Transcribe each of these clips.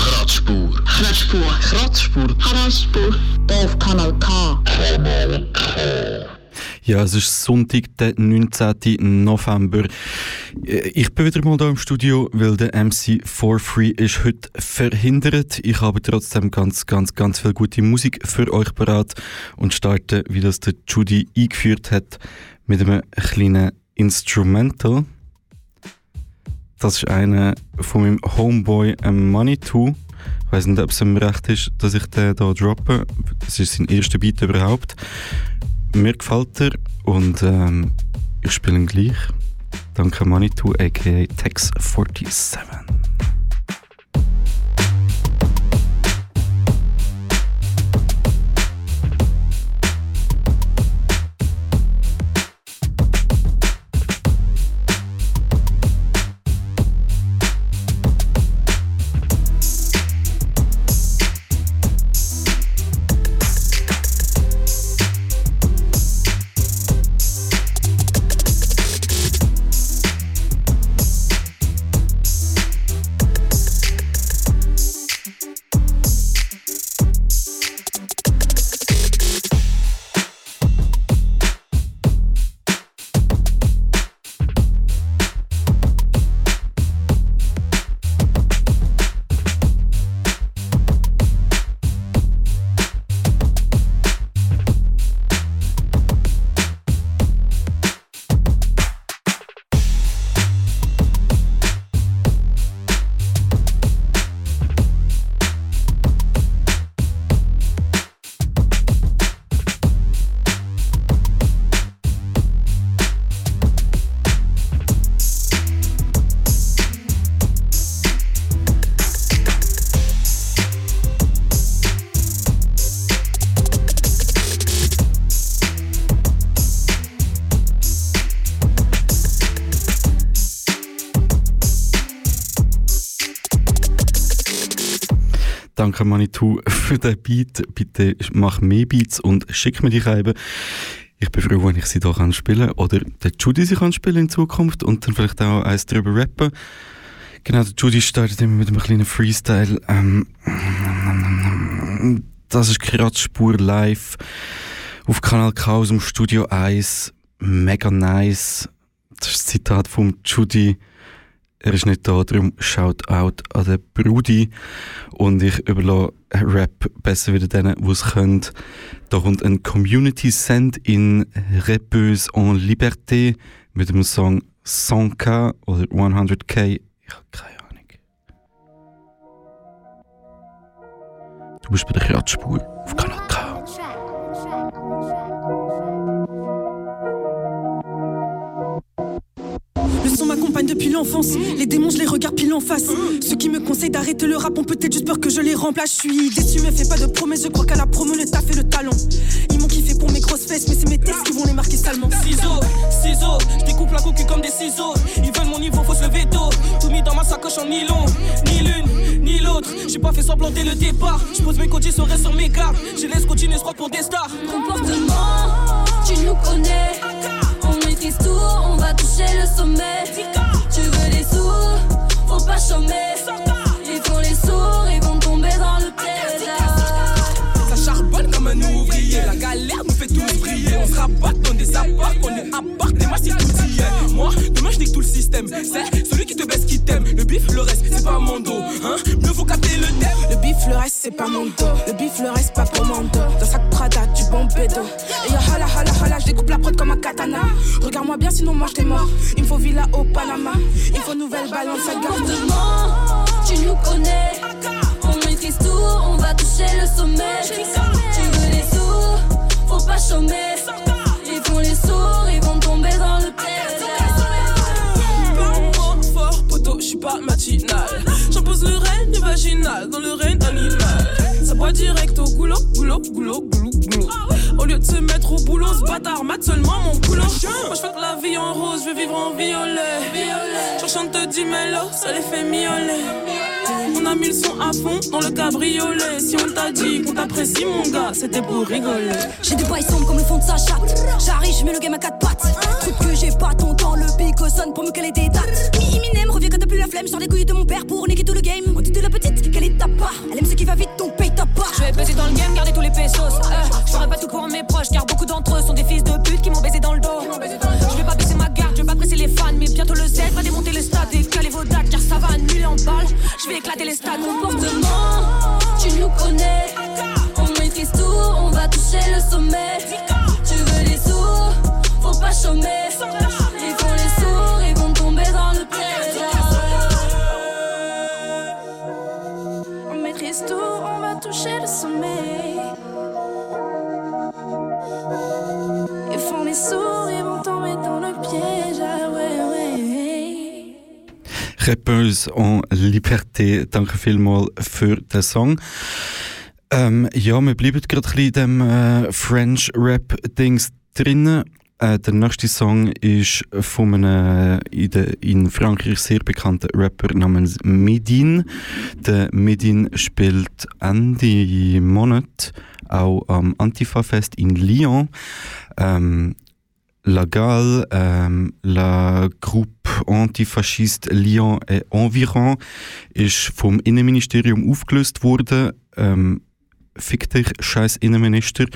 Kratzspur. Kratzspur. Kratzspur. Kratzspur. Hier auf Kanal K. Ja, es ist Sonntag, der 19. November. Ich bin wieder mal hier im Studio, weil der MC For Free ist heute verhindert. Ich habe trotzdem ganz, ganz, ganz viel gute Musik für euch parat und starte, wie das der Judy eingeführt hat, mit einem kleinen Instrumental. Das ist einer von meinem Homeboy ähm, Money 2. Ich weiß nicht, ob es ihm recht ist, dass ich den hier droppe. Das ist sein erster Beat überhaupt. Mir gefällt er und ähm, ich spiele ihn gleich. Danke Manitou, aka Tex47. Beat. Bitte mach mehr Beats und schick mir die eben. Ich bin froh, wenn ich sie hier kann oder der Judy sie kann spielen in Zukunft und dann vielleicht auch eins drüber rappen. Genau, der Judy startet immer mit einem kleinen Freestyle. Ähm, das ist Kratzspur live auf Kanal K aus dem Studio 1. Mega nice. Das ist ein Zitat vom Judy. Er ist nicht da, darum shout out an den Brudi. Und ich überlasse Rap besser wieder denen, die es können. Da kommt ein Community Send in Repeuse en Liberté mit dem Song 100k oder 100k. Ich habe keine Ahnung. Du bist bei der Kratzspur auf Kanal depuis l'enfance. Les démons, je les regarde pile en face. Ceux qui me conseillent d'arrêter le rap ont peut-être juste peur que je les remplace. Je suis déçu, me fais pas de promesses. Je crois qu'à la promo, le taf et le talent. Ils m'ont kiffé pour mes grosses fesses, mais c'est mes textes qui vont les marquer salement. Ciseaux, ciseaux, je découpe la cocu comme des ciseaux. Ils veulent mon niveau, faut se lever tôt. Tout mis dans ma sacoche en nylon, ni l'une, ni l'autre. J'ai pas fait semblant dès le départ. Je pose mes coachs, sur sur mes gardes. Je laisse continuer, je crois pour des stars. Comportement, tu nous connais. Maîtrise tout, on va toucher le sommet. Tu veux des sous, faut pas chômer. Est à part des massifs tout y est. Moi, demain je nique tout le système. C'est celui qui te baisse qui t'aime. Le bif, le reste, c'est pas mon dos. Hein? Mieux faut capter le thème. Le bif, le reste, c'est pas mon dos. Le bif, le reste, pas commando. Dans sac Prada, du bon bédo. Et yo, hala, hala, hala, je découpe la prod comme un katana. Regarde-moi bien, sinon moi je t'ai mort. Il me faut villa au Panama. Il faut nouvelle balance à garde. Tu nous connais. On maîtrise tout, on va toucher le sommet. Tu veux des sous, faut pas chômer. Les sourds, ils vont tomber dans le piège. Pas fort, poteau, je suis pas matinal. J'impose le règne vaginal dans le règne animal. Ça boit direct au goulot, goulot, goulot, goulot, goulot. Au lieu de se mettre au boulot, ce bâtard mate seulement mon boulot. Moi je que la vie en rose, je veux vivre en violet. Chante du mélo, ça les fait miauler. On a mis le son à fond dans le cabriolet. Si on t'a dit qu'on t'apprécie, mon gars, c'était pour rigoler. J'ai des bails sombres comme le fond de sa chatte. J'arrive, je mets le game à quatre pattes. Truc que j'ai pas ton temps, le pico sonne pour me caler des dates. Mi Eminem revient quand t'as plus la flemme. Sors les couilles de mon père pour niquer tout le game. On dit de la petite qu'elle est ta part. Elle aime ce qui va vite, donc paye ta part. Je vais peser dans le game, garder tous les pesos. Euh, je ferai pas tout pour mes proches, car beaucoup d'entre eux sont des fils de pute qui m'ont baisé dans le dos. Je vais éclater les stades. Comportement, tu nous connais. On maîtrise tout, on va toucher le sommet. Tu veux les sous, faut pas chômer. Rappeuse en Liberté. Danke vielmals für den Song. Ähm, ja, wir bleiben gerade ein bisschen in dem äh, French-Rap-Dings drinnen. Äh, der nächste Song ist von einem äh, in, de, in Frankreich sehr bekannten Rapper namens Medine. Der Medine spielt Ende Monat auch am Antifa-Fest in Lyon. Ähm, La Gale, ähm, la Groupe Antifasciste Lyon et Environ ist vom Innenministerium aufgelöst worden. Ähm, fick dich, scheiß Innenminister.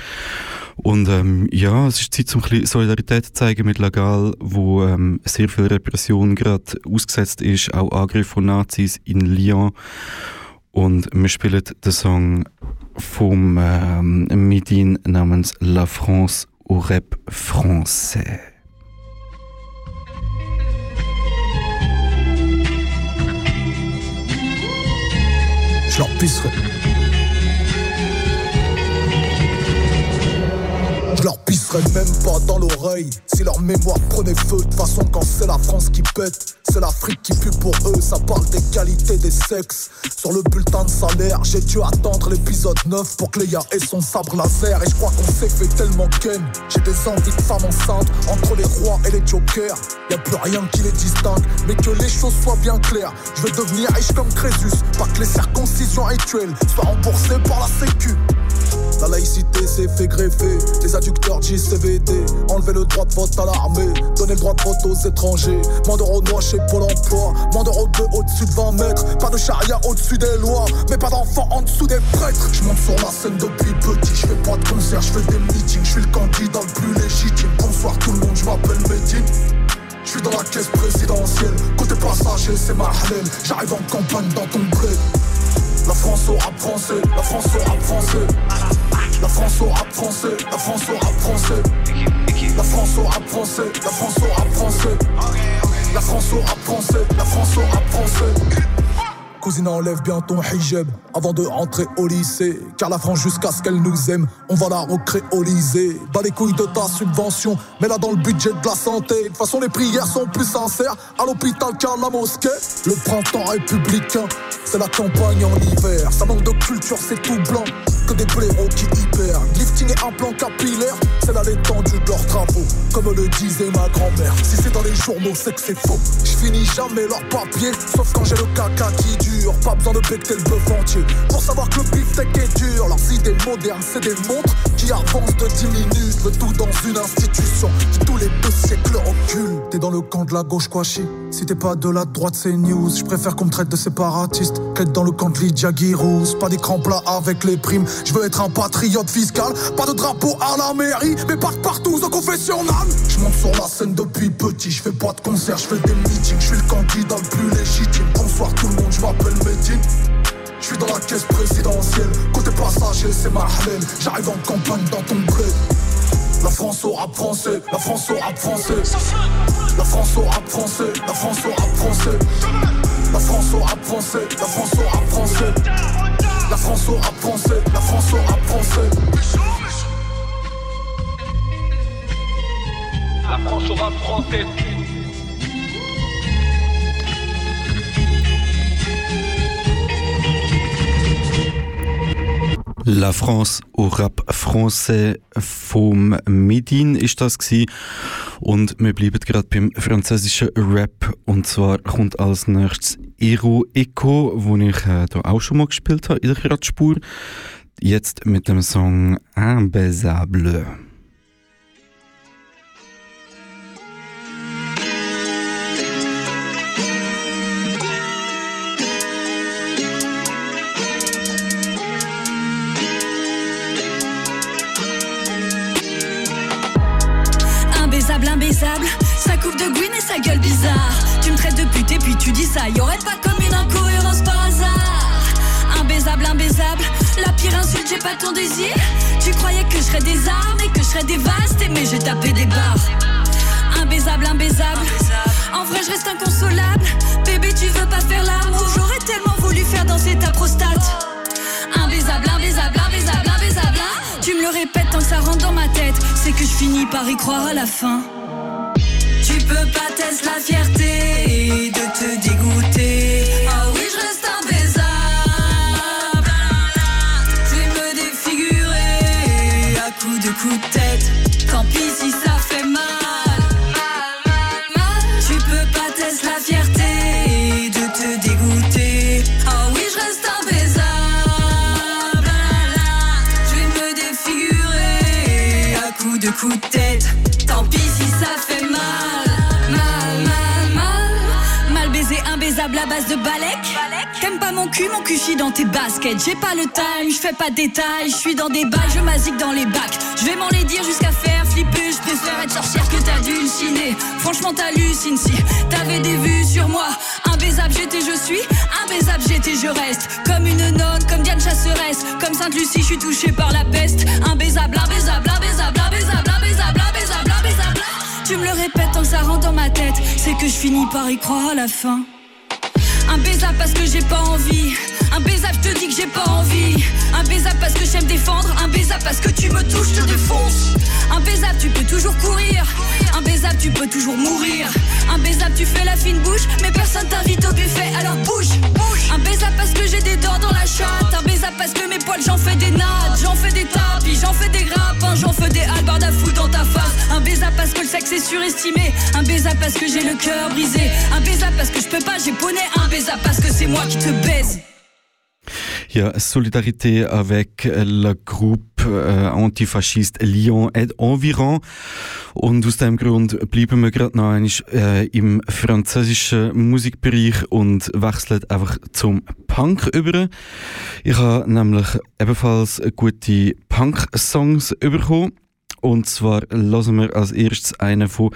Und ähm, ja, es ist Zeit, um ein Solidarität zu zeigen mit Lagal, wo ähm, sehr viel Repression gerade ausgesetzt ist, auch Angriff von Nazis in Lyon. Und wir spielen den Song vom ähm, Midin namens La France au rap français. Je leur pisserai. Pisserai même pas dans l'oreille. Si leur mémoire prenait feu De façon quand c'est la France qui pète C'est l'Afrique qui pue pour eux. Ça parle des qualités des sexes. Sur le bulletin de salaire J'ai dû attendre l'épisode 9 Pour que Léa ait son sabre laser. Et je crois qu'on s'est fait tellement ken. J'ai des envies de femmes enceintes Entre les rois et les jokers. Y a plus rien qui les distingue Mais que les choses soient bien claires. Je veux devenir riche comme Crésus Pas que les circoncisions rituelles Soient remboursées par la sécu la laïcité s'est fait greffer, les adducteurs JCVD, enlever le droit de vote à l'armée, donner le droit de vote aux étrangers, moins d'euros noix chez Pôle emploi, moins d'euros de au-dessus de 20 mètres, pas de charia au-dessus des lois, mais pas d'enfants en dessous des prêtres. Je monte sur la scène depuis petit, je fais pas de concert, je fais des meetings, je suis le candidat le plus légitime. Bonsoir tout le monde, je m'appelle Medine. Je suis dans la caisse présidentielle, côté passager c'est ma j'arrive en campagne dans ton bled. La France au rap français, la France au rap français. La France au rap français, la France au rap français. La France au rap français, la France au rap français. La France au rap français, la France au rap français. Cousine enlève bien ton hijab avant de rentrer au lycée. Car la France jusqu'à ce qu'elle nous aime On va la recréoliser. Bas les couilles de ta subvention Mais là dans le budget de la santé. De toute façon les prières sont plus sincères À l'hôpital qu'à la mosquée. Le printemps républicain C'est la campagne en hiver. Ça manque de culture c'est tout blanc que des blaireaux qui hyper. Lifting et implant capillaire C'est là l'étendue de leurs travaux. Comme le disait ma grand-mère Si c'est dans les journaux c'est que c'est faux. Je finis jamais leur papier Sauf quand j'ai le caca qui dure. Pas besoin de becter le bœuf entier Pour savoir que le beefsteak est dur. Leurs idées modernes c'est des montres Qui avancent de 10 minutes. Le tout dans une institution Qui tous les deux siècles recule. T'es dans le camp de la gauche quoi chi. Si t'es pas de la droite c'est news. Je préfère qu'on me traite de séparatiste Qu'être dans le camp de Lydia Girouz Pas d'écran plat avec les primes je veux être un patriote fiscal, pas de drapeau à la mairie, mais partent partout au confessionnal. Je monte sur la scène depuis petit, je fais pas de concert, je fais des meetings, je suis le candidat le plus légitime. Bonsoir tout le monde, je m'appelle Medine. Je suis dans la caisse présidentielle, côté passager c'est ma halal, j'arrive en campagne dans ton bled. La France au rap français, la France au rap français. La France au rap français, la France au rap français. La France au rap français, la France au rap français. La France au rap français, la France au rap français. La France au rap français. La France au Rap Français vom Medin ist das gewesen. Und wir bleiben gerade beim französischen Rap. Und zwar kommt als nächstes Ero Eco, wo ich äh, auch schon mal gespielt habe in der Radspur. Jetzt mit dem Song Imbaisable. Coupe de et sa gueule bizarre. Tu me traites de pute et puis tu dis ça, y aurait pas comme une incohérence par hasard. Imbaisable, imbaisable, la pire insulte, j'ai pas ton désir. Tu croyais que je serais des armes et que je serais dévastée, mais j'ai tapé des barres. Imbaisable, imbaisable, en vrai je reste inconsolable. Bébé, tu veux pas faire l'amour, j'aurais tellement voulu faire danser ta prostate. Imbaisable, imbaisable, imbaisable, imbaisable. Tu me le répètes tant que ça rentre dans ma tête, c'est que je finis par y croire à la fin. Peux pas tester la fierté de te dégoûter. De balèque. T'aimes pas mon cul, mon cul chie dans tes baskets. J'ai pas le time, je fais pas de détails. Je suis dans des balles, je m'asique dans les bacs. Je vais m'en les dire jusqu'à faire flipper. Je préfère être sorcière que t'halluciner. Franchement, t'hallucines si t'avais des vues sur moi. Imbaisable, j'étais, je suis. Imbaisable, j'étais, je reste. Comme une nonne, comme Diane Chasseresse. Comme Sainte-Lucie, je suis touchée par la peste. Imbaisable, imbaisable, imbaisable, imbaisable, imbaisable, imbaisable, imbaisable. Tu me le répètes tant que ça rentre dans ma tête. C'est que je finis par y croire à la fin. Un baisable parce que j'ai pas envie. Un baisable, je te dis que j'ai pas envie. Un baisable parce que j'aime défendre. Un baisable parce que tu me touches, je te défonce. Un baisable, tu peux toujours courir. Un baisable, tu peux toujours mourir. Un baisable, tu fais la fine bouche, mais personne t'invite au buffet, alors bouge, bouge. Un baisable parce que j'ai des dents dans la chatte. Un baisable parce que mes poils, j'en fais des nattes. J'en fais des tapis, j'en fais des grappins, j'en fais des halbardes à foutre dans ta face. Un baisable parce que le sexe est surestimé. Un baisable parce que j'ai le cœur brisé. Un baisable parce que je peux pas, j'ai poney. Un baisable parce que c'est moi qui te baise. Ja, Solidarité avec le groupe äh, antifasciste Lyon et Environ. Und aus dem Grund bleiben wir gerade noch einmal äh, im französischen Musikbereich und wechseln einfach zum Punk über. Ich habe nämlich ebenfalls gute Punk-Songs bekommen. Und zwar hören wir als erstes einen von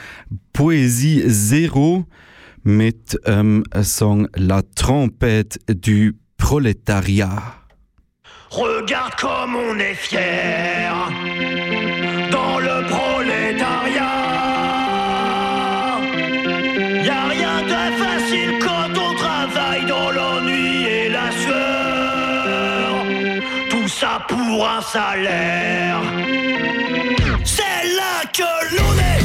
Poésie Zero mit ähm, Song La Trompette du Prolétariat. Regarde comme on est fier dans le prolétariat. Y a rien de facile quand on travaille dans l'ennui et la sueur. Tout ça pour un salaire. C'est là que l'on est,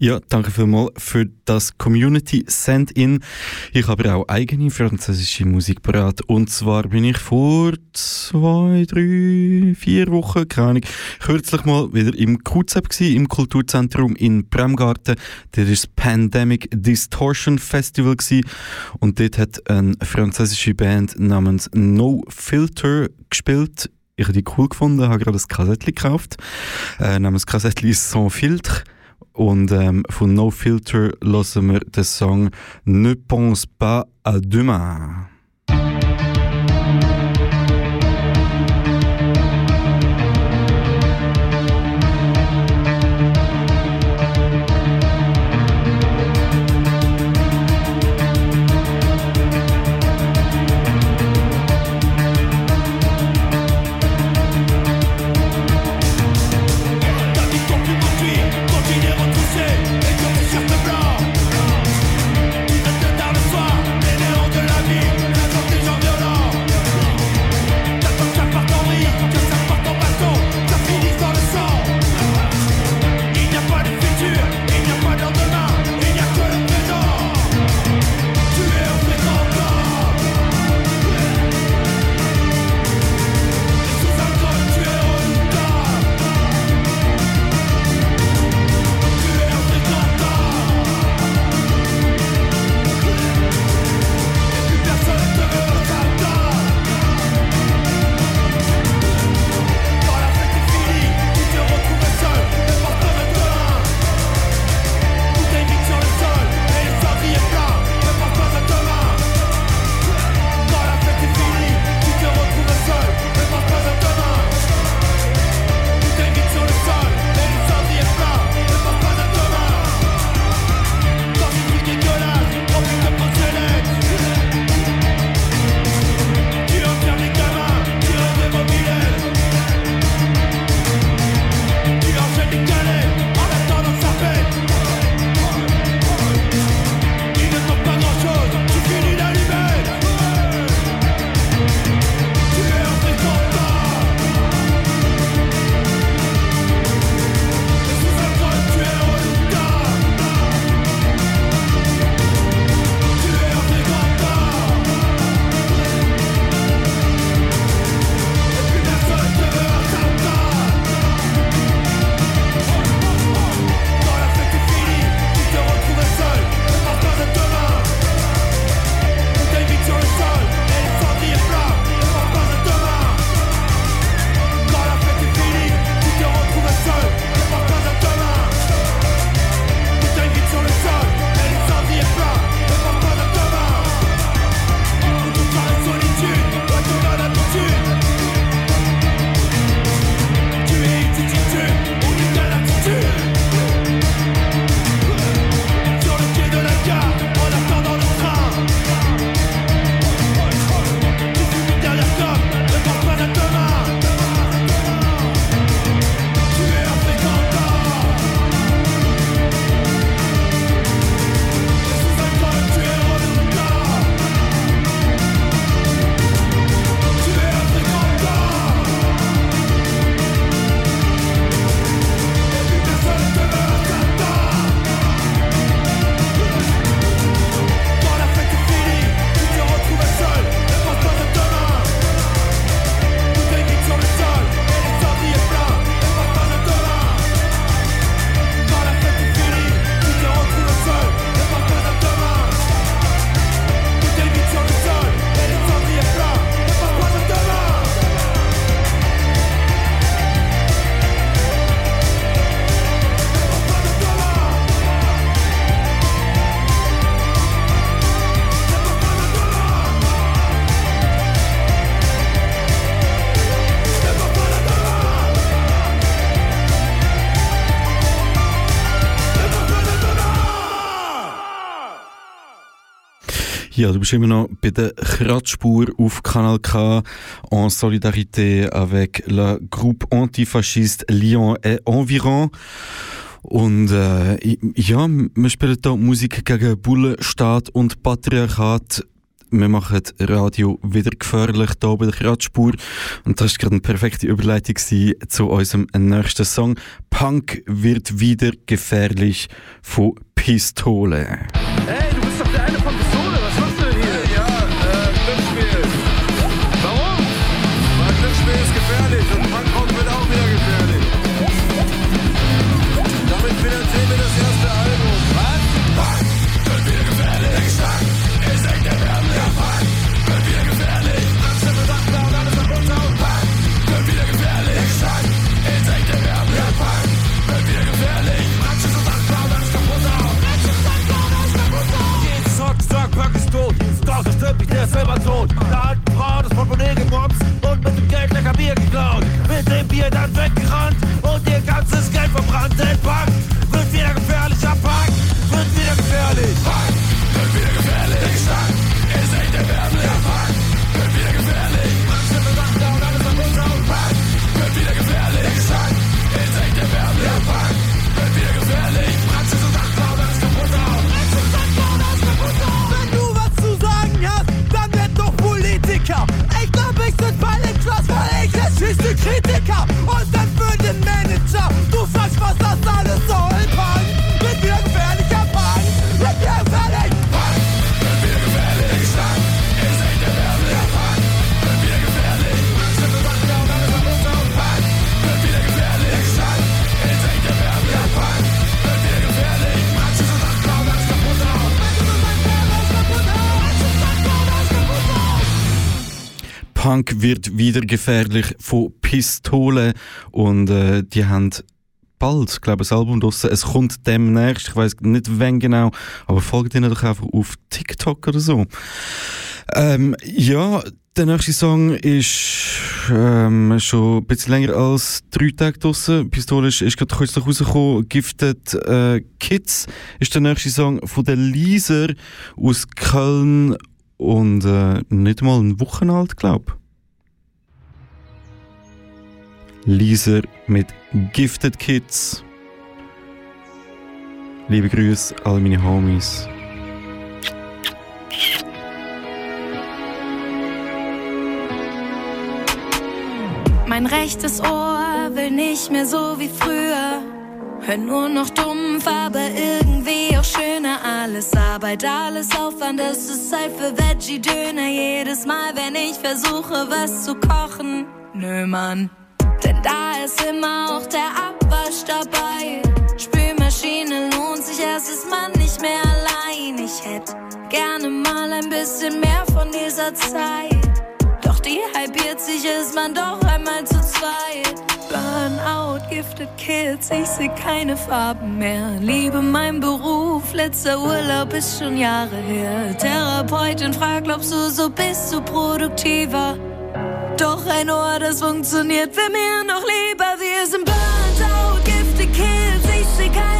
Ja, danke vielmals für das Community Send-In. Ich habe auch eigene französische Musik parat. Und zwar bin ich vor zwei, drei, vier Wochen, keine Ahnung, kürzlich mal wieder im QZEP gewesen, im Kulturzentrum in Bremgarten. Das ist das Pandemic Distortion Festival gewesen. Und dort hat eine französische Band namens No Filter gespielt. Ich habe die cool gefunden, habe gerade ein Kassettchen gekauft, äh, namens Kassettchen Sans Filtre. Und ähm, von No Filter hören wir den Song Ne pense pas à demain. Ja, du bist immer noch bei der Kratzspur auf Kanal K en solidarité avec le groupe antifasciste Lyon et Environ. Und äh, ja, wir spielen hier Musik gegen Bullen, Staat und Patriarchat Wir machen Radio wieder gefährlich hier bei der Kratzspur. Und das war gerade eine perfekte Überleitung zu unserem nächsten Song. Punk wird wieder gefährlich von Pistole. Hey, wird wieder gefährlich von Pistolen und äh, die haben bald, glaube ich, ein Album draussen. Es kommt demnächst, ich weiß nicht wann genau, aber folgt ihnen doch einfach auf TikTok oder so. Ähm, ja, der nächste Song ist ähm, schon ein bisschen länger als drei Tage draussen. Pistole ist, gerade kurz noch rausgekommen. Gifted äh, Kids ist der nächste Song von der Lieser aus Köln und äh, nicht mal eine Woche alt, glaube Lieser mit Gifted Kids. Liebe Grüße, alle meine Homies. Mein rechtes Ohr will nicht mehr so wie früher. Hör nur noch dumpf, aber irgendwie auch schöner. Alles Arbeit, alles Aufwand, es ist Zeit für Veggie-Döner. Jedes Mal, wenn ich versuche, was zu kochen. Nö, Mann. Denn da ist immer auch der Abwasch dabei. Spülmaschine lohnt sich, erst ist man nicht mehr allein. Ich hätte gerne mal ein bisschen mehr von dieser Zeit. Doch die halbiert sich, ist man doch einmal zu zweit. Burnout, gifted Kids, ich seh keine Farben mehr. Liebe mein Beruf, letzter Urlaub ist schon Jahre her. Therapeutin fragt, glaubst du, so bist du produktiver? Doch ein Ohr, das funktioniert, wär mir noch lieber. Wir sind burnt out, gifted Kids, ich seh keine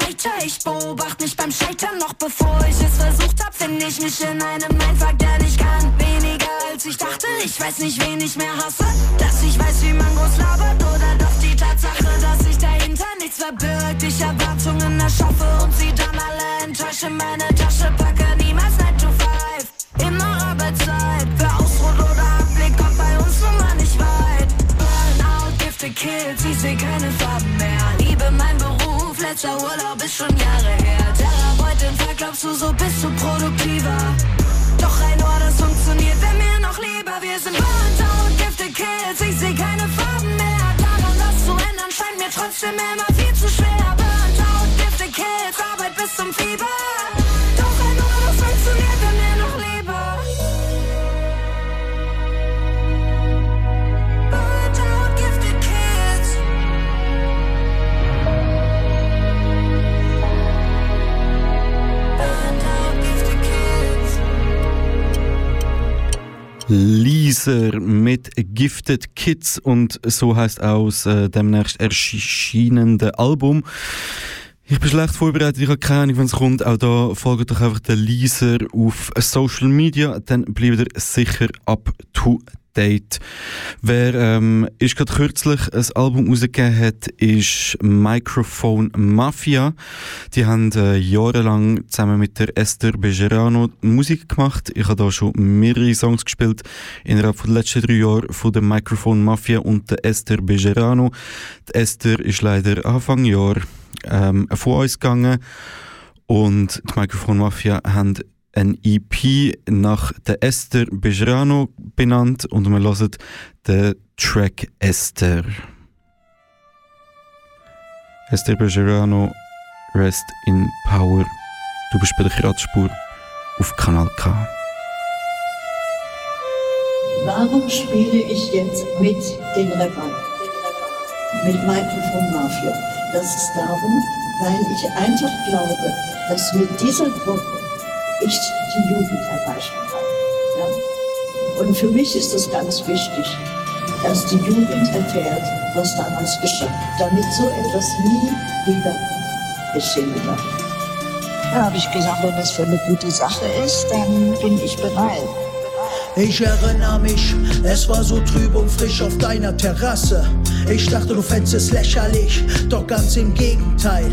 Weiter, ich beobachte mich beim Scheitern. Noch bevor ich es versucht hab, finde ich mich in einem Mindfuck, der nicht kann. Weniger als ich dachte, ich weiß nicht, wen ich mehr hasse. Dass ich weiß, wie man groß labert, oder doch die Tatsache, dass sich dahinter nichts verbirgt. Ich Erwartungen erschaffe und sie dann alle enttäusche. Meine Tasche packe niemals 9 to 5. Immer Arbeitszeit, wer ausruht oder Anblick, kommt bei uns nun mal nicht weit. Burnout, gifted Kids, ich seh keine Farben mehr. Liebe mein Beruf, letzter Urlaub ist schon Jahre her. Therapeutin, fragt, glaubst du, so bist du produktiver? Doch ein Ohr, das funktioniert, wär mir noch lieber. Wir sind burnt out, gifted Kids, ich seh keine Farben mehr. Daran was zu ändern, scheint mir trotzdem immer viel zu schwer. Burnt out, gifted Kids, Arbeit bis zum Fieber. Lieser mit Gifted Kids und so heißt aus äh, demnächst erschienende Album. Ich bin schlecht vorbereitet, ich habe keine Ahnung, wenn es kommt. Auch da folgt doch einfach den Leaser auf Social Media, dann bleibt ihr sicher up to date. Wer ähm, ist gerade kürzlich ein Album rausgegeben hat, ist Microphone Mafia. Die haben äh, jahrelang zusammen mit der Esther Bejerano Musik gemacht. Ich habe da schon mehrere Songs gespielt innerhalb der letzten drei Jahre von der Microphone Mafia und der Esther Bejerano. Die Esther ist leider Anfang Jahr ähm, von uns gegangen und die Microphone Mafia haben ein EP nach der Esther Bejrano benannt und wir hören den Track Esther. Esther Bejrano, Rest in Power. Du bist bei der Kratzspur auf Kanal K. Warum spiele ich jetzt mit den Rappern? Mit Microphone Mafia? Das ist darum, weil ich einfach glaube, dass mit dieser Gruppe ich die Jugend erreichen kann. Ja? Und für mich ist es ganz wichtig, dass die Jugend erfährt, was damals geschah, damit so etwas nie wieder geschehen darf. Da habe ich gesagt, wenn das für eine gute Sache ist, dann bin ich bereit. Ich erinnere mich, es war so trüb und frisch auf deiner Terrasse. Ich dachte, du fändest es lächerlich, doch ganz im Gegenteil.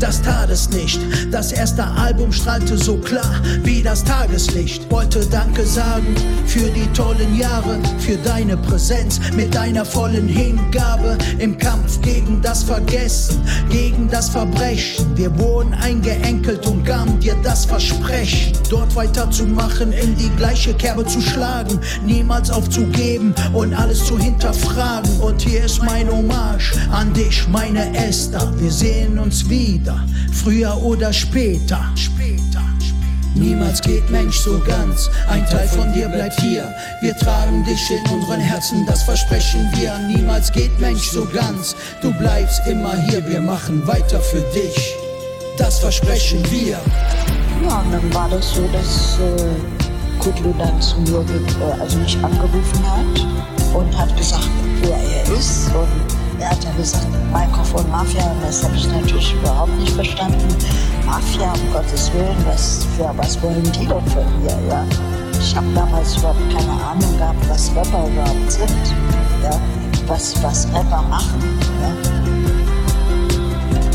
Das tat es nicht. Das erste Album strahlte so klar wie das Tageslicht. Wollte Danke sagen für die tollen Jahre, für deine Präsenz mit deiner vollen Hingabe im Kampf gegen das Vergessen, gegen das Verbrechen. Wir wurden eingeenkelt und gaben dir das Versprechen, dort weiterzumachen, in die gleiche Kerbe zu schlagen, niemals aufzugeben und alles zu hinterfragen. Und hier ist mein Hommage an dich, meine Esther. Wir sehen uns wieder, früher oder später. Später. Niemals geht Mensch so ganz, ein Teil von dir bleibt hier. Wir tragen dich in unseren Herzen, das versprechen wir. Niemals geht Mensch so ganz, du bleibst immer hier, wir machen weiter für dich. Das versprechen wir. Ja, und dann war das so, dass äh, Kudlu dann zu mir, äh, also mich angerufen hat und hat gesagt, wer er ist. Und er hat dann gesagt, Mikrofon Mafia, und das habe ich natürlich überhaupt nicht verstanden. Mafia, um Gottes Willen, was, für, was wollen die denn von mir? Ja? Ich habe damals überhaupt keine Ahnung gehabt, was Rapper überhaupt sind, ja? was, was Rapper machen. Ja?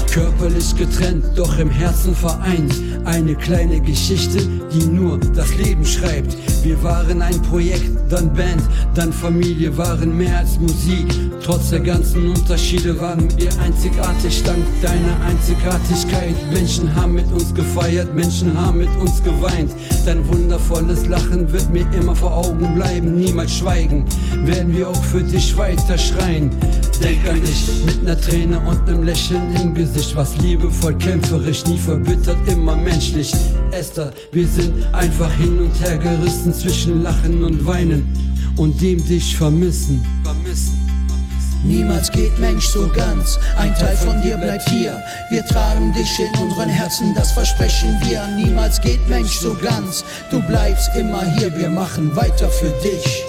Körperlich getrennt, doch im Herzen vereint. Eine kleine Geschichte, die nur das Leben schreibt. Wir waren ein Projekt, dann Band, dann Familie, waren mehr als Musik. Trotz der ganzen Unterschiede waren wir einzigartig, dank deiner Einzigartigkeit. Menschen haben mit uns gefeiert, Menschen haben mit uns geweint. Dein wundervolles Lachen wird mir immer vor Augen bleiben, niemals schweigen. Werden wir auch für dich weiter schreien. Denk an dich mit ner Träne und nem Lächeln im Gesicht, was liebevoll, kämpferisch, nie verbittert, immer menschlich. Esther, wir sind einfach hin und her gerissen zwischen Lachen und Weinen und dem dich vermissen. Vermissen. Niemals geht Mensch so ganz, ein Teil von dir bleibt hier. Wir tragen dich in unseren Herzen, das versprechen wir. Niemals geht Mensch so ganz, du bleibst immer hier, wir machen weiter für dich.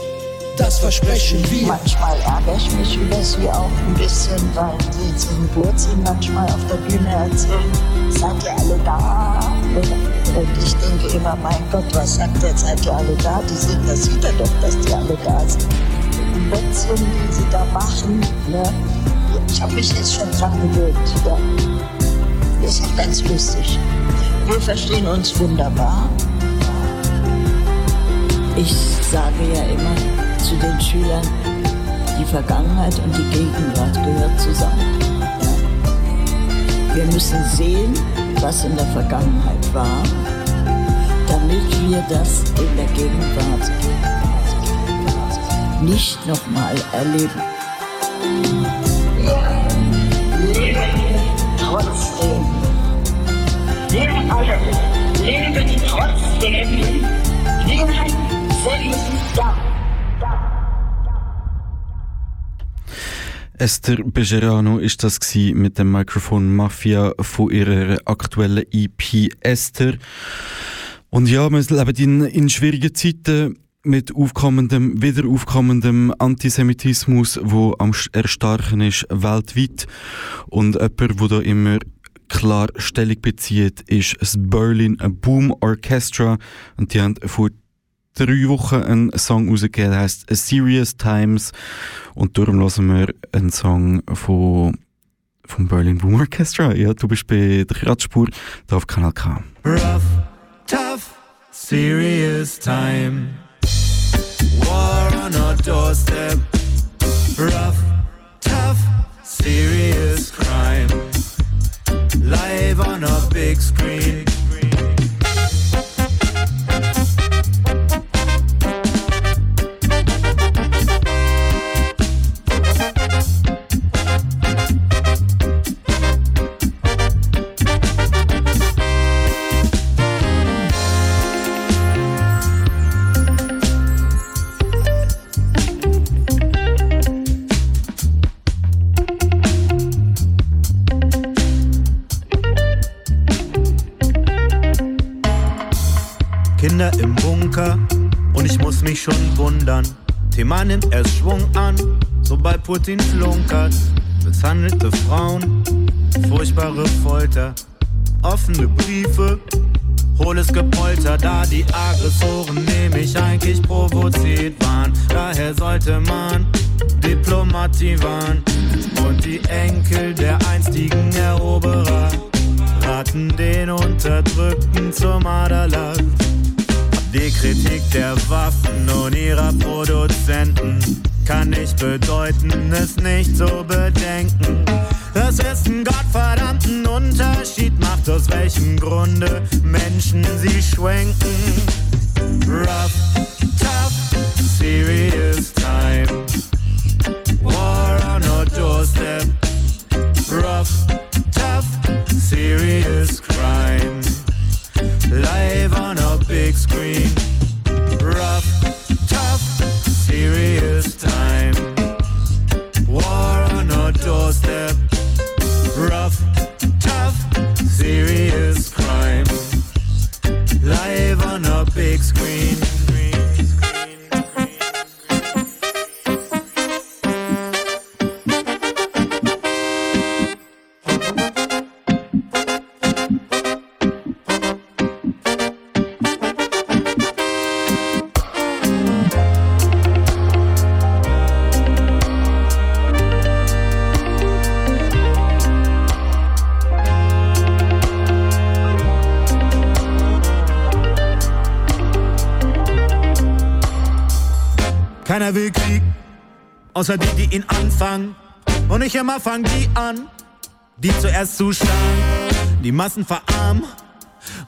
Das versprechen wir. Manchmal ärgere ich mich über sie auch ein bisschen, weil sie zum Blödsinn manchmal auf der Bühne erzählen. Seid ihr alle da? Und ich denke immer, mein Gott, was sagt der? Seid ihr alle da? Die sind, das sieht er doch, dass die alle da sind. Die Blödsinn, die sie da machen, ne? ich habe mich jetzt schon dran gewöhnt. Ja. Ist auch ganz lustig. Wir verstehen uns wunderbar. Ich sage ja immer zu den Schülern, die Vergangenheit und die Gegenwart gehört zusammen. Wir müssen sehen, was in der Vergangenheit war, damit wir das in der Gegenwart nicht nochmal erleben. Ja. Trotzdem. Leben alle. Leben trotzdem. Leben sind da. Esther Bejerano ist das mit dem Mikrofon Mafia von ihrer aktuellen EP Esther. Und ja, wir leben in, in schwierigen Zeiten mit aufkommendem, wieder aufkommendem Antisemitismus, wo am erstarken ist weltweit und jemand, wo da immer klar Stellung bezieht, ist das Berlin Boom Orchestra und die haben vor drei Wochen einen Song rausgegeben, der heißt A Serious Times und darum hören wir einen Song von vom Berlin Boom Orchestra. Ja, du bist bei der Kratzspur da auf Kanal K. Rough, tough, serious time. War on our doorstep. Rough, tough, serious crime. Live on a big screen. Putin flunkert. Misshandelte Frauen, furchtbare Folter, offene Briefe, hohles Gepolter, da die Aggressoren nämlich eigentlich provoziert waren. Daher sollte man Diplomatie wahren und die Enkel der einstigen Eroberer raten den Unterdrückten zum Aderlass. Die Kritik der Waffen und ihrer Produzenten kann nicht bedeuten, es nicht zu bedenken. Es einen gottverdammten Unterschied macht, aus welchem Grunde Menschen sie schwenken. Rough, tough, serious time. War on our doorstep. Rough, tough, serious crime. Außer die, die ihn anfangen. Und nicht immer fangen die an, die zuerst zuschlagen, die Massen verarmen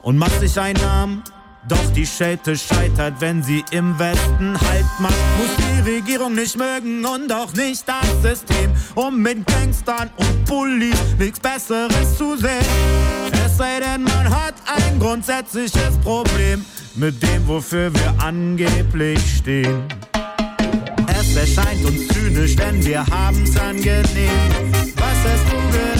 und massig einnahmen. Doch die Schelte scheitert, wenn sie im Westen Halt macht. Muss die Regierung nicht mögen und auch nicht das System. Um mit Gangstern und Bullies nichts Besseres zu sehen. Es sei denn, man hat ein grundsätzliches Problem mit dem, wofür wir angeblich stehen. Es erscheint uns zynisch, denn wir haben's angenehm. Was hast du gedacht,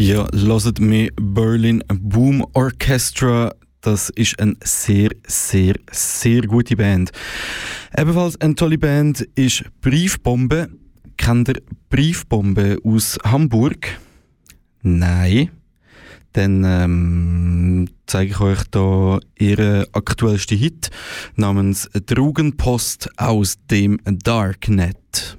Ja, hört mir Berlin Boom Orchestra. Das ist eine sehr, sehr, sehr gute Band. Ebenfalls eine tolle Band ist Briefbombe. Kennt ihr Briefbombe aus Hamburg? Nein. Dann ähm, zeige ich euch da ihren aktuellsten Hit namens Drogenpost aus dem Darknet.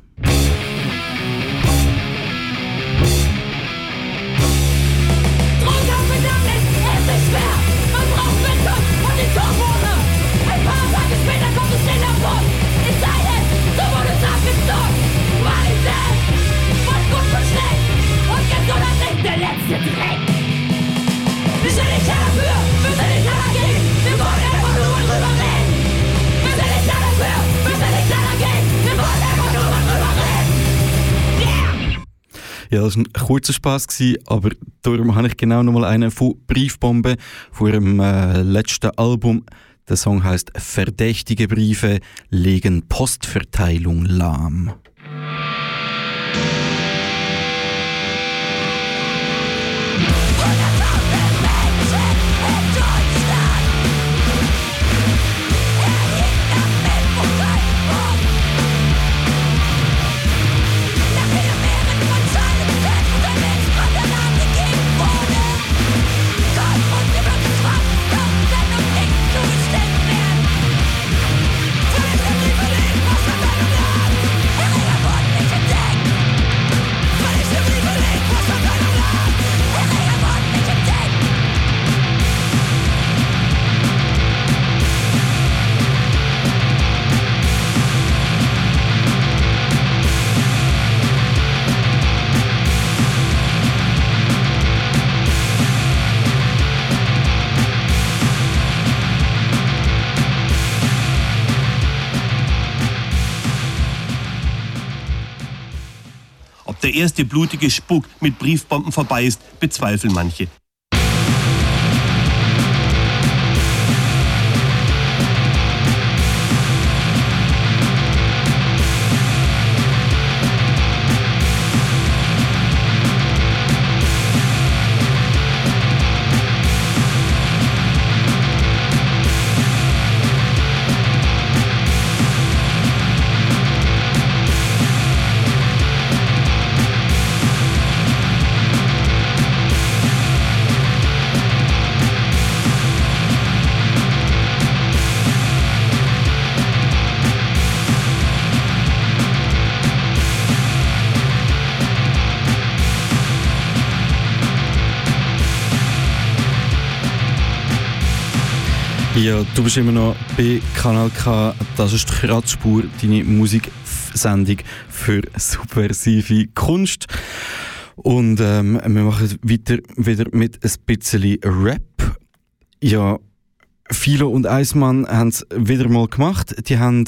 Ja, das war ein kurzer Spass, aber darum habe ich genau nochmal einen von Briefbombe, von ihrem äh, letzten Album. Der Song heißt Verdächtige Briefe legen Postverteilung lahm. Der erste blutige Spuck mit Briefbomben vorbei ist, bezweifeln manche. Ja, du bist immer noch bei Kanal K. Das ist die Kratzspur, deine Musiksendung für subversive Kunst. Und ähm, wir machen weiter wieder mit ein bisschen Rap. Ja, Philo und Eismann haben es wieder mal gemacht. Die haben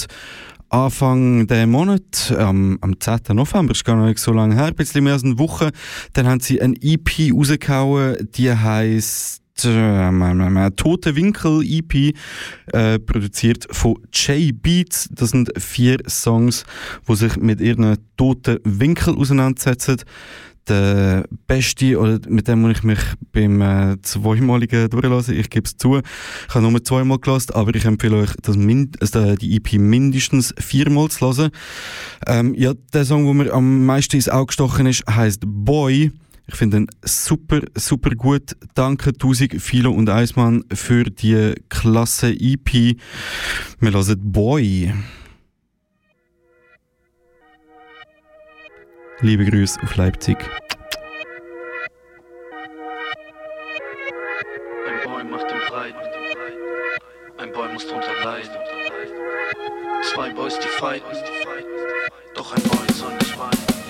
Anfang der Monat, ähm, am 10. November, ist gar nicht so lange her, ein bisschen mehr als eine Woche, dann haben sie ein EP rausgehauen, die heißt Tote Winkel EP, äh, produziert von J-Beats. Das sind vier Songs, die sich mit ihren toten Winkel auseinandersetzen. Der beste, oder mit dem muss ich mich beim äh, zweimaligen durchlassen. Ich gebe es zu. Ich habe nur zweimal gelassen, aber ich empfehle euch, das Mind also die EP mindestens viermal zu hören. Ähm, ja, der Song, der mir am meisten ins Auge gestochen ist, heißt Boy. Ich finde ihn super, super gut. Danke Tausend Philo und Eismann für die klasse EP. Wir hören Boy. Liebe Grüße auf Leipzig. Ein Boy macht den Breit. Ein Boy muss drunter leiden. Zwei Boys, die fighten. Doch ein Boy soll nicht weinen.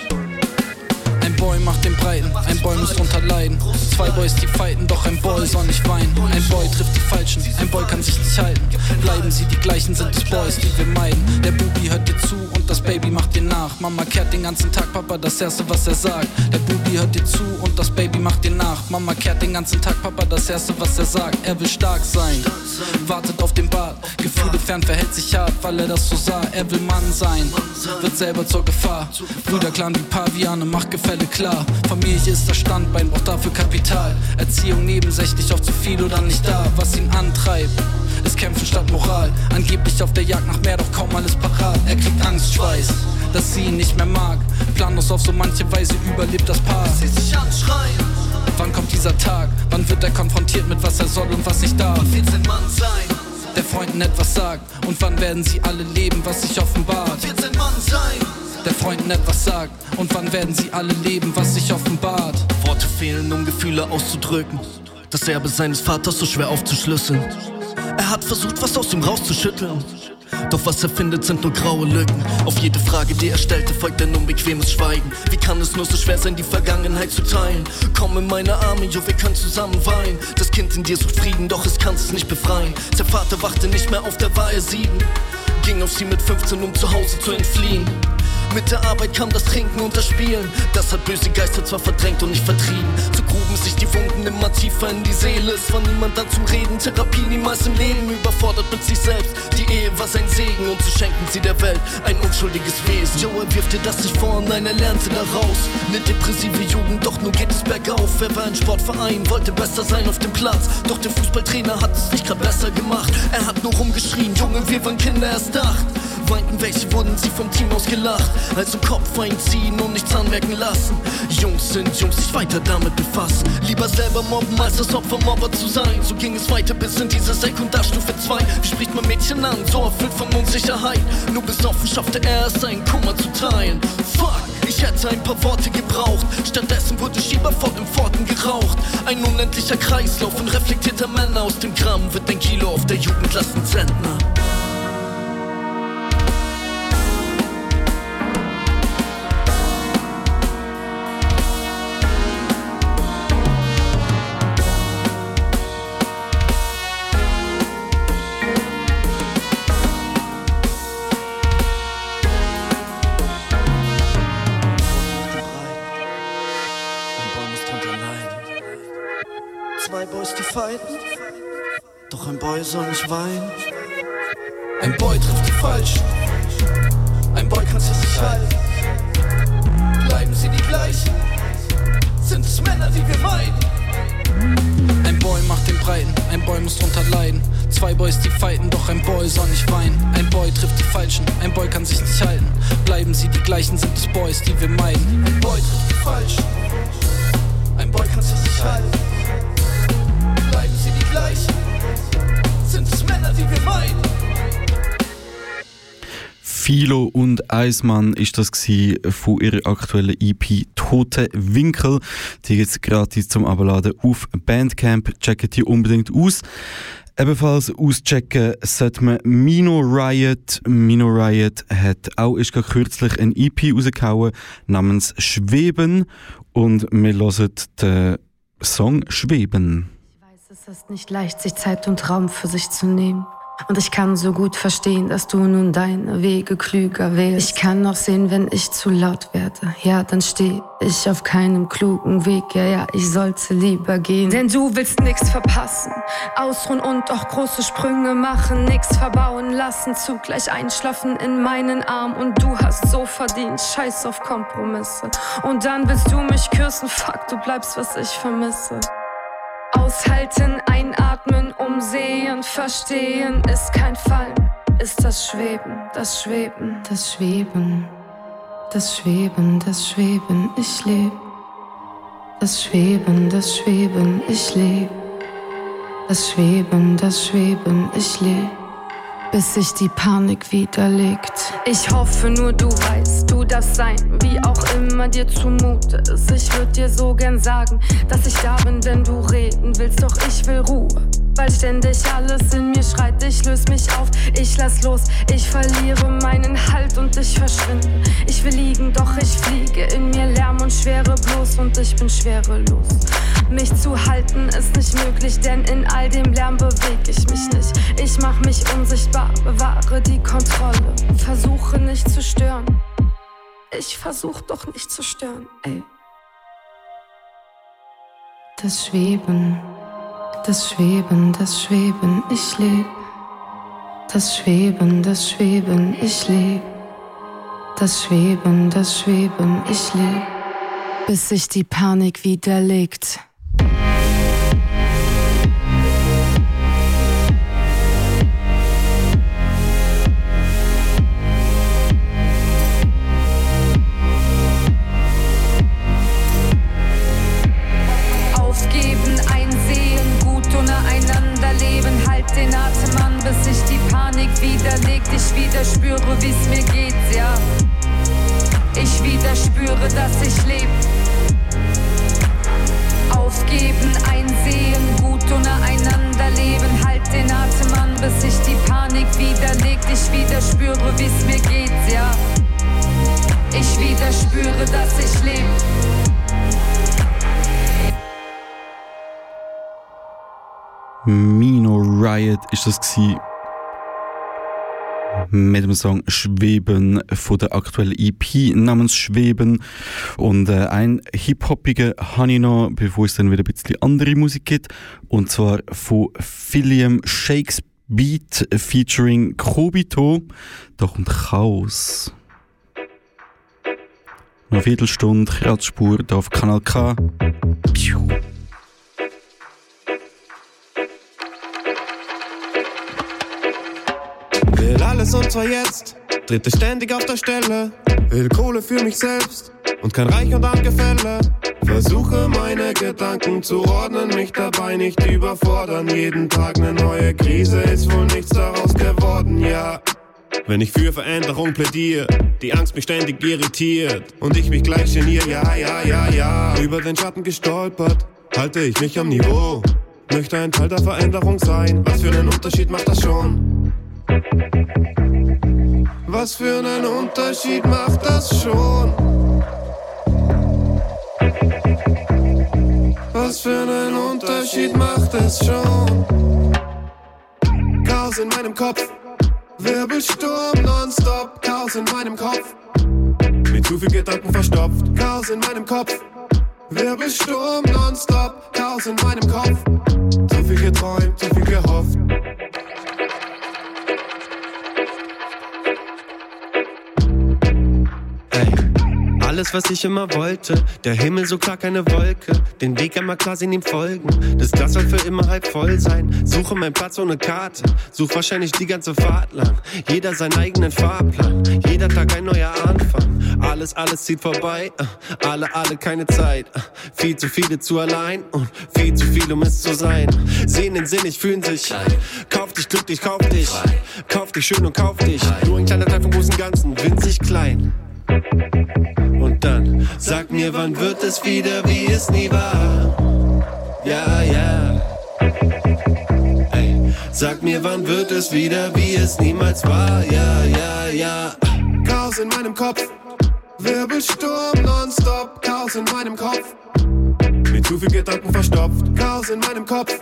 Boy macht den Breiten, ein Boy muss drunter leiden. Zwei Boys, die fighten, doch ein Boy soll nicht weinen. Ein Boy trifft die Falschen, ein Boy kann sich nicht halten. Bleiben sie die gleichen, sind es Boys, die wir meiden. Der Bubi hört dir zu und das Baby macht dir nach. Mama kehrt den ganzen Tag, Papa das erste, was er sagt. Der Bubi hört dir zu und das Baby macht dir nach. Mama kehrt den ganzen Tag, Papa das erste, was er sagt. Er will stark sein, wartet auf den Bart. Gefühle fern, verhält sich hart, weil er das so sah. Er will Mann sein, wird selber zur Gefahr. Brüder Clan wie Paviane, Machtgefälle klar. Familie ist das Standbein, braucht dafür Kapital. Erziehung nebensächlich, oft zu viel oder nicht da. Was ihn antreibt, ist Kämpfen statt Moral. Angeblich auf der Jagd nach mehr, doch kaum alles parat. Er kriegt Angstschweiß, dass sie ihn nicht mehr mag. Planlos auf so manche Weise überlebt das Paar. Sie sich anschreien. Wann kommt dieser Tag? Wann wird er konfrontiert mit was er soll und was nicht darf? Wann wird's ein Mann sein? Der Freunden etwas sagt. Und wann werden sie alle leben, was sich offenbart? Wird's ein Mann sein? Der Freunden etwas sagt. Und wann werden sie alle leben, was sich offenbart? Worte fehlen, um Gefühle auszudrücken. Das Erbe seines Vaters so schwer aufzuschlüsseln. Er hat versucht, was aus ihm rauszuschütteln. Doch was er findet, sind nur graue Lücken. Auf jede Frage, die er stellte, folgt ein unbequemes Schweigen. Wie kann es nur so schwer sein, die Vergangenheit zu teilen? Komm in meine Arme, jo, wir können zusammen weinen. Das Kind in dir sucht Frieden, doch es kann es nicht befreien. Sein Vater wachte nicht mehr auf, da war er sieben. Ging auf sie mit 15, um zu Hause zu entfliehen. Mit der Arbeit kam das Trinken und das Spielen. Das hat böse Geister zwar verdrängt und nicht vertrieben. So gruben sich die Wunden immer tiefer in die Seele. Es war niemand da zum Reden, Therapie niemals im Leben. Überfordert mit sich selbst. Die Ehe war sein Segen und so schenken sie der Welt ein unschuldiges Wesen. Joe, wirft dir das nicht vor, nein, er lernte daraus. Eine depressive Jugend, doch nur geht es bergauf. Er war ein Sportverein, wollte besser sein auf dem Platz. Doch der Fußballtrainer hat es nicht grad besser gemacht. Er hat nur rumgeschrien, Junge, wir waren Kinder erst acht. Weinten welche, wurden sie vom Team aus gelacht. Also Kopf einziehen und nichts anmerken lassen. Jungs sind Jungs, sich weiter damit befassen. Lieber selber mobben, als das Opfer Mobber zu sein. So ging es weiter bis in diese Sekundarstufe 2. Wie spricht man Mädchen an, so erfüllt von Unsicherheit. Nur besoffen schaffte er es, seinen Kummer zu teilen. Fuck! Ich hätte ein paar Worte gebraucht. Stattdessen wurde Schieber vor dem Pforten geraucht. Ein unendlicher Kreislauf und reflektierter Männer aus dem Gramm wird ein Kilo auf der Jugendlassenzentner. Soll nicht weinen. Ein Boy trifft die falsch. Ein Boy kann sich nicht halten. Bleiben sie die gleichen? Sind es Männer, die wir meinen? Ein Boy macht den Breiten, ein Boy muss drunter leiden. Zwei Boys, die fighten, doch ein Boy soll nicht weinen. Ein Boy trifft die Falschen, ein Boy kann sich nicht halten. Bleiben sie die gleichen, sind es Boys, die wir meiden. Ein Boy trifft die Falschen, ein Boy kann sich nicht halten. Bleiben sie die gleichen? Philo und Eismann ist das von ihrer aktuellen EP Tote Winkel. Die jetzt gratis zum Abladen auf Bandcamp. Checkt die unbedingt aus. Ebenfalls auschecken sollte man Mino Riot. Mino Riot hat auch ist kürzlich ein EP rausgehauen namens Schweben und wir hören den Song Schweben. Es ist nicht leicht, sich Zeit und Raum für sich zu nehmen. Und ich kann so gut verstehen, dass du nun deine Wege klüger wählst. Ich kann noch sehen, wenn ich zu laut werde. Ja, dann steh ich auf keinem klugen Weg. Ja, ja, ich sollte lieber gehen. Denn du willst nichts verpassen. Ausruhen und auch große Sprünge machen. Nix verbauen lassen. Zugleich einschlafen in meinen Arm. Und du hast so verdient. Scheiß auf Kompromisse. Und dann willst du mich küssen. Fuck, du bleibst, was ich vermisse. Aushalten, einatmen, umsehen, verstehen ist kein Fallen, ist das Schweben, das Schweben, das Schweben, das Schweben, das Schweben, ich lebe. Das Schweben, das Schweben, ich lebe. Das Schweben, das Schweben, ich lebe bis sich die Panik widerlegt. Ich hoffe nur, du weißt, du darfst sein, wie auch immer dir zumute ist. Ich würde dir so gern sagen, dass ich da bin, wenn du reden willst, doch ich will Ruhe. Weil ständig alles in mir schreit, ich löse mich auf, ich lass los, ich verliere meinen Halt und ich verschwinde. Ich will liegen, doch ich fliege, in mir Lärm und Schwere bloß und ich bin schwerelos. Mich zu halten ist nicht möglich, denn in all dem Lärm bewege ich mich nicht. Ich mach mich unsichtbar, bewahre die Kontrolle, versuche nicht zu stören. Ich versuch doch nicht zu stören, ey. Das Schweben das Schweben, das Schweben, ich leb. Das Schweben, das Schweben, ich leb. Das Schweben, das Schweben, ich leb. Bis sich die Panik widerlegt. Widerlegt, ich wieder spüre, wie's mir geht, ja. Ich wieder spüre, dass ich leb. Aufgeben, einsehen, gut ohne einander leben, halt den Atem an, bis sich die Panik widerlegt. Ich wieder spüre, wie's mir geht, ja. Ich wieder spüre, dass ich leb. Mino Riot ist das gewesen mit dem Song Schweben von der aktuellen EP namens Schweben. Und äh, ein hip-hoppiger habe ich noch, bevor es dann wieder ein bisschen andere Musik gibt. Und zwar von Philium Shakes Beat featuring Kobito. Da kommt Chaos. Eine Viertelstunde Kratzspur auf Kanal K. Piu. Alles und zwar jetzt, trete ständig auf der Stelle. Will Kohle für mich selbst und kein Reich und Angefälle. Versuche meine Gedanken zu ordnen, mich dabei nicht überfordern. Jeden Tag eine neue Krise, ist wohl nichts daraus geworden, ja. Wenn ich für Veränderung plädiere, die Angst mich ständig irritiert und ich mich gleich geniere, ja, ja, ja, ja. Über den Schatten gestolpert, halte ich mich am Niveau. Möchte ein Teil der Veränderung sein, was für einen Unterschied macht das schon? Was für einen Unterschied macht das schon? Was für einen Unterschied macht es schon? Chaos in meinem Kopf, Wirbelsturm nonstop, Chaos in meinem Kopf. Mit zu viel Gedanken verstopft, Chaos in meinem Kopf. Wirbelsturm nonstop, Chaos in meinem Kopf. Zu viel geträumt, zu viel gehofft. Alles, was ich immer wollte. Der Himmel so klar, keine Wolke. Den Weg einmal quasi ihm folgen. Das Glas soll für immer halb voll sein. Suche meinen Platz ohne Karte. Such wahrscheinlich die ganze Fahrt lang. Jeder seinen eigenen Fahrplan. Jeder Tag ein neuer Anfang. Alles, alles zieht vorbei. Äh, alle, alle keine Zeit. Äh, viel zu viele zu allein. Und viel zu viel, um es zu sein. Sehen den Sinn, ich fühlen sich. Kauf dich glücklich, kauf dich. Kauf dich schön und kauf dich. Nur ein kleiner Teil vom großen Ganzen. Winzig klein. Und dann sag mir, wann wird es wieder, wie es nie war? Ja, ja. Ey, sag mir, wann wird es wieder, wie es niemals war? Ja, ja, ja. Chaos in meinem Kopf, Wirbelsturm nonstop. Chaos in meinem Kopf, mit zu viel Gedanken verstopft. Chaos in meinem Kopf,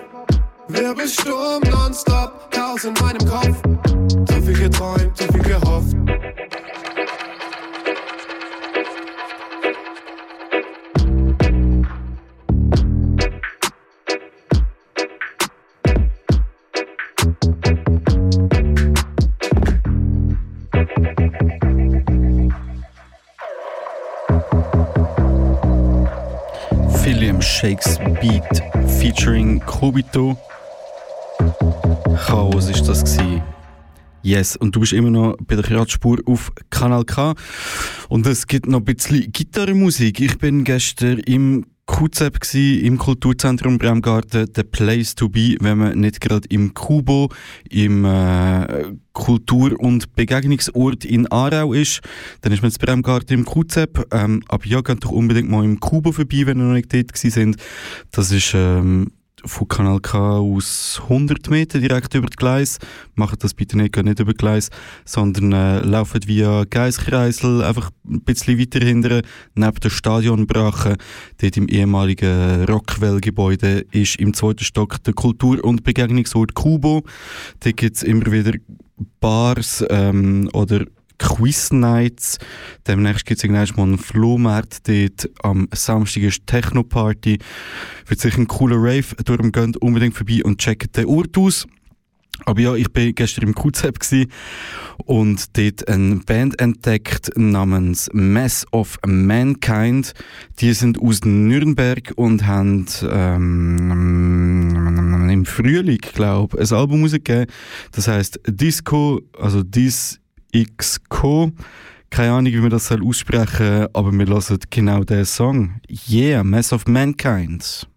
Wirbelsturm nonstop. Chaos in meinem Kopf, zu viel geträumt, zu viel gehofft. Shakes Beat featuring Kobito. Chaos ist das gewesen. Yes, und du bist immer noch bei der Radspur auf Kanal K. Und es gibt noch ein bisschen Gitarrenmusik. Ich bin gestern im QZEP im Kulturzentrum Bremgarten, the place to be, wenn man nicht gerade im Kubo, im äh, Kultur- und Begegnungsort in Aarau ist, dann ist man jetzt Bremgarten im QZEP. Ähm, aber ja, geht doch unbedingt mal im Kubo vorbei, wenn ihr noch nicht dort sind. Das ist ähm, von Kanal K aus 100 Meter direkt über das Gleis. Macht das bitte nicht, nicht über Gleis, sondern äh, laufen via Geiskreisel einfach ein bisschen weiter hinten, neben der Stadionbrache. Dort im ehemaligen Rockwell-Gebäude ist im zweiten Stock der Kultur- und Begegnungsort Kubo. Da gibt es immer wieder Bars ähm, oder Quiz-Nights. Demnächst gibt es irgendwann mal einen Flohmarkt dort. Am Samstag ist Techno-Party. Wird sicher ein cooler Rave. Darum geht unbedingt vorbei und checkt den Ort aus. Aber ja, ich bin gestern im QZEP und dort eine Band entdeckt namens Mess of Mankind. Die sind aus Nürnberg und haben ähm, im Frühling, glaube ich, ein Album rausgegeben. Das heißt Disco, also Dis XCO. Keine Ahnung, wie man das aussprechen soll, aber wir hören genau den Song. Yeah, Mess of Mankind.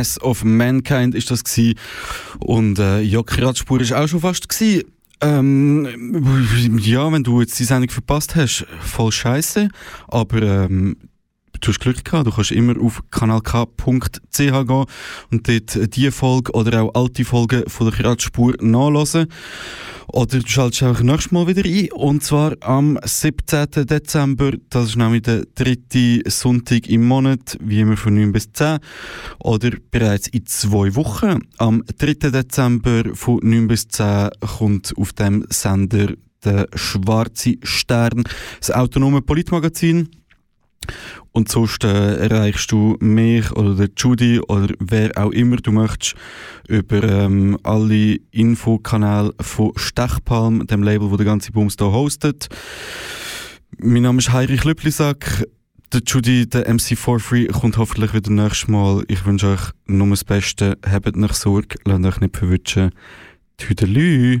Mass of Mankind ist das gewesen. Und äh, ja, Kratzspur ist auch schon fast gewesen. Ähm, ja, wenn du jetzt die Sendung verpasst hast, voll scheiße. Aber ähm, du hast Glück gehabt. Du kannst immer auf kanalk.ch gehen und dort diese Folge oder auch alte Folgen von der Kratzspur nachlesen. Oder du schaltest einfach nächstes Mal wieder ein. Und zwar am 17. Dezember. Das ist nämlich der dritte Sonntag im Monat, wie immer von 9 bis 10. Oder bereits in zwei Wochen. Am 3. Dezember von 9 bis 10 kommt auf dem Sender der Schwarze Stern, das autonome Politmagazin. Und sonst äh, erreichst du mich oder der Judy oder wer auch immer du möchtest über ähm, alle Infokanäle von Stechpalm, dem Label, wo der ganze Bums hier hostet. Mein Name ist Heinrich Lüblisack. Der Judy, der MC4 Free, kommt hoffentlich wieder nächstes Mal. Ich wünsche euch nur das Beste. Habt nicht Sorge, lasst euch nicht verwutschen. Tüdelü!